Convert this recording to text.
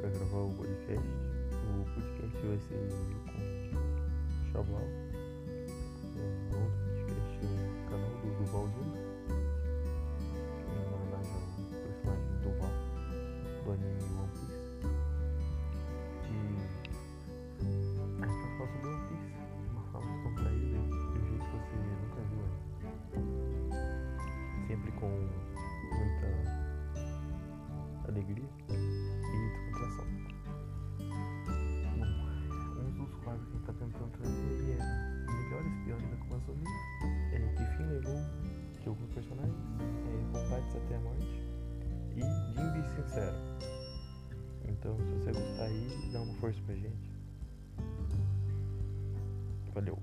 para gravar o podcast. O podcast vai ser com o Chaval Um outro podcast no canal do Duval Lima. Em homenagem ao personagem do Duval do anime One Piece. E a gente vai falar sobre One Piece de uma forma descontraída e né? de um jeito que você nunca viu antes. Sempre com muita alegria. Personagens, é combates até a morte e Jimby Sincero. Então, se você gostar aí, dá uma força pra gente. Valeu!